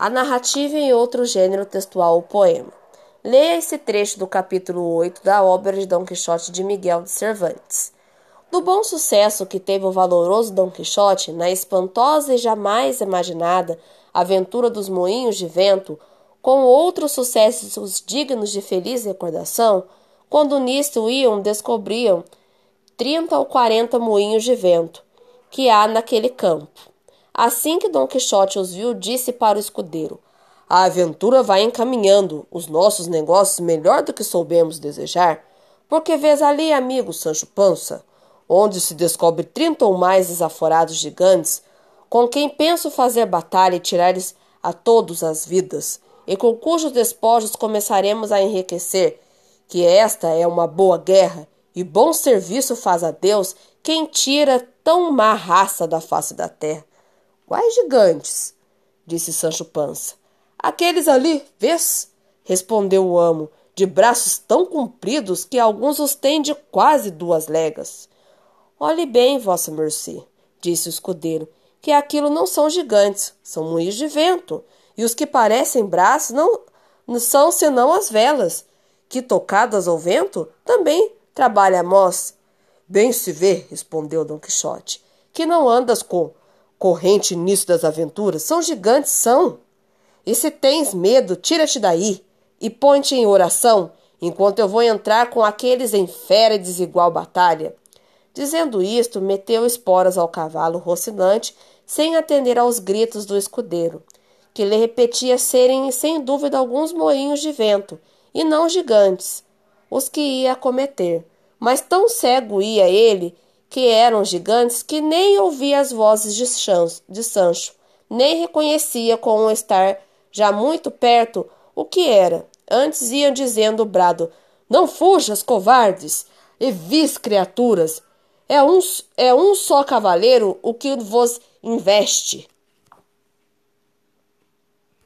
A narrativa em outro gênero textual ou poema. Leia esse trecho do capítulo 8 da obra de Dom Quixote de Miguel de Cervantes. Do bom sucesso que teve o valoroso Dom Quixote na espantosa e jamais imaginada aventura dos moinhos de vento, com outros sucessos dignos de feliz recordação, quando nisto iam, descobriam trinta ou quarenta moinhos de vento que há naquele campo. Assim que Dom Quixote os viu, disse para o escudeiro: A aventura vai encaminhando os nossos negócios melhor do que soubemos desejar. Porque vês ali, amigo Sancho Pança, onde se descobre trinta ou mais desaforados gigantes, com quem penso fazer batalha e tirar-lhes a todos as vidas, e com cujos despojos começaremos a enriquecer, que esta é uma boa guerra, e bom serviço faz a Deus quem tira tão má raça da face da terra. Quais gigantes? disse Sancho Pança. Aqueles ali, vês? respondeu o amo, de braços tão compridos que alguns os têm de quase duas léguas. Olhe bem, vossa mercê, disse o escudeiro, que aquilo não são gigantes, são moinhos de vento, e os que parecem braços não, não são senão as velas, que, tocadas ao vento, também trabalha a mós. Bem se vê, respondeu Dom Quixote, que não andas com corrente nisso das aventuras. São gigantes, são. E se tens medo, tira-te daí e põe-te em oração, enquanto eu vou entrar com aqueles em fera e desigual batalha. Dizendo isto, meteu esporas ao cavalo rocinante, sem atender aos gritos do escudeiro, que lhe repetia serem, sem dúvida, alguns moinhos de vento, e não gigantes, os que ia cometer. Mas tão cego ia ele que eram gigantes que nem ouvia as vozes de, de Sancho, nem reconhecia com o estar já muito perto o que era. Antes iam dizendo o brado: Não fujas, covardes, e vis criaturas. É um, é um só cavaleiro o que vos investe.